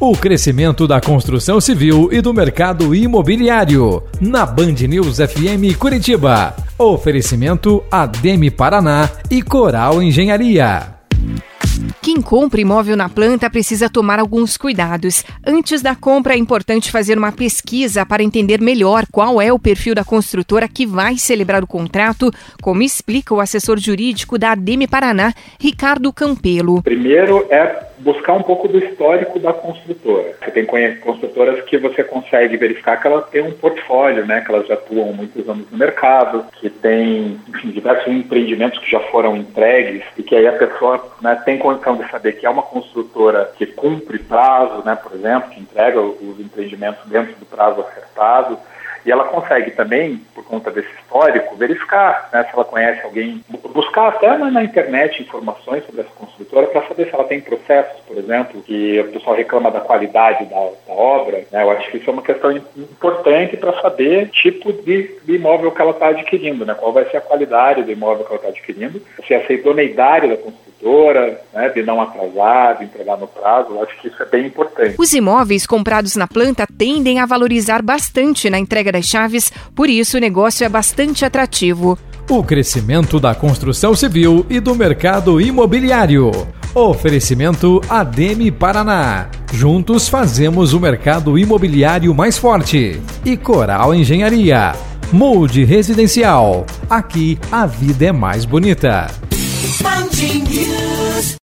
O crescimento da construção civil e do mercado imobiliário. Na Band News FM Curitiba. Oferecimento Ademe Paraná e Coral Engenharia. Quem compra imóvel na planta precisa tomar alguns cuidados. Antes da compra, é importante fazer uma pesquisa para entender melhor qual é o perfil da construtora que vai celebrar o contrato, como explica o assessor jurídico da ADM Paraná, Ricardo Campelo. Primeiro é buscar um pouco do histórico da construtora. Você tem construtoras que você consegue verificar que elas têm um portfólio, né, que elas já atuam muitos anos no mercado, que tem enfim, diversos empreendimentos que já foram entregues e que aí a pessoa né, tem de saber que é uma construtora que cumpre prazo, né, por exemplo, que entrega os empreendimentos dentro do prazo acertado. E ela consegue também, por conta desse histórico, verificar né, se ela conhece alguém, buscar até na internet informações sobre essa construtora para saber se ela tem processos, por exemplo, que o pessoal reclama da qualidade da, da obra. Né, eu acho que isso é uma questão importante para saber tipo de, de, imóvel que ela está adquirindo, né, qual vai ser a qualidade do imóvel que ela está adquirindo, se essa idoneidade da construtora né, de não atrasar, de entregar no prazo, eu acho que isso é bem importante. Os imóveis comprados na planta tendem a valorizar bastante na entrega das chaves, por isso o negócio é bastante atrativo. O crescimento da construção civil e do mercado imobiliário. Oferecimento Ademe Paraná. Juntos fazemos o mercado imobiliário mais forte. E Coral Engenharia. Molde Residencial. Aqui a vida é mais bonita. Punching News.